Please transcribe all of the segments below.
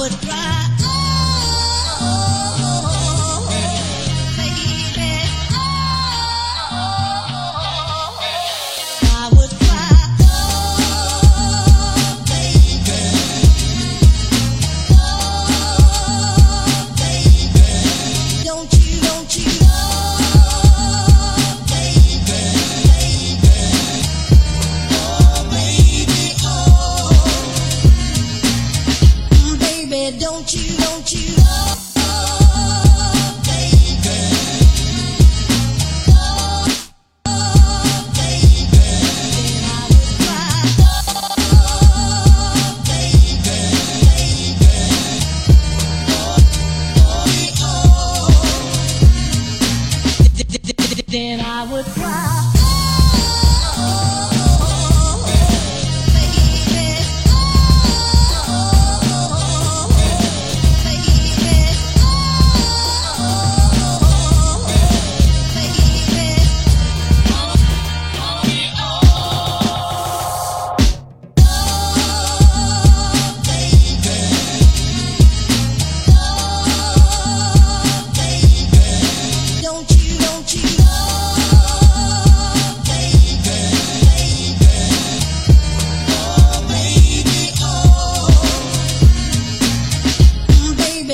would cry. then I would cry.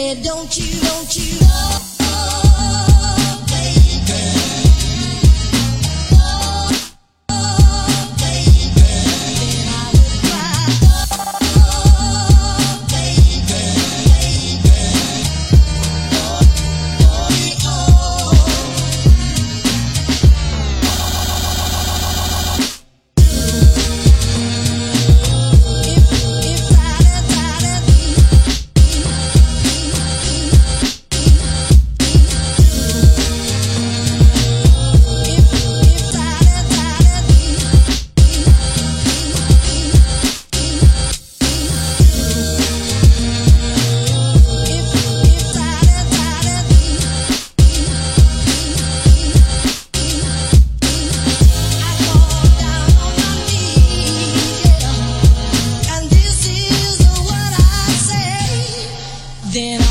said, don't you, don't you, oh. then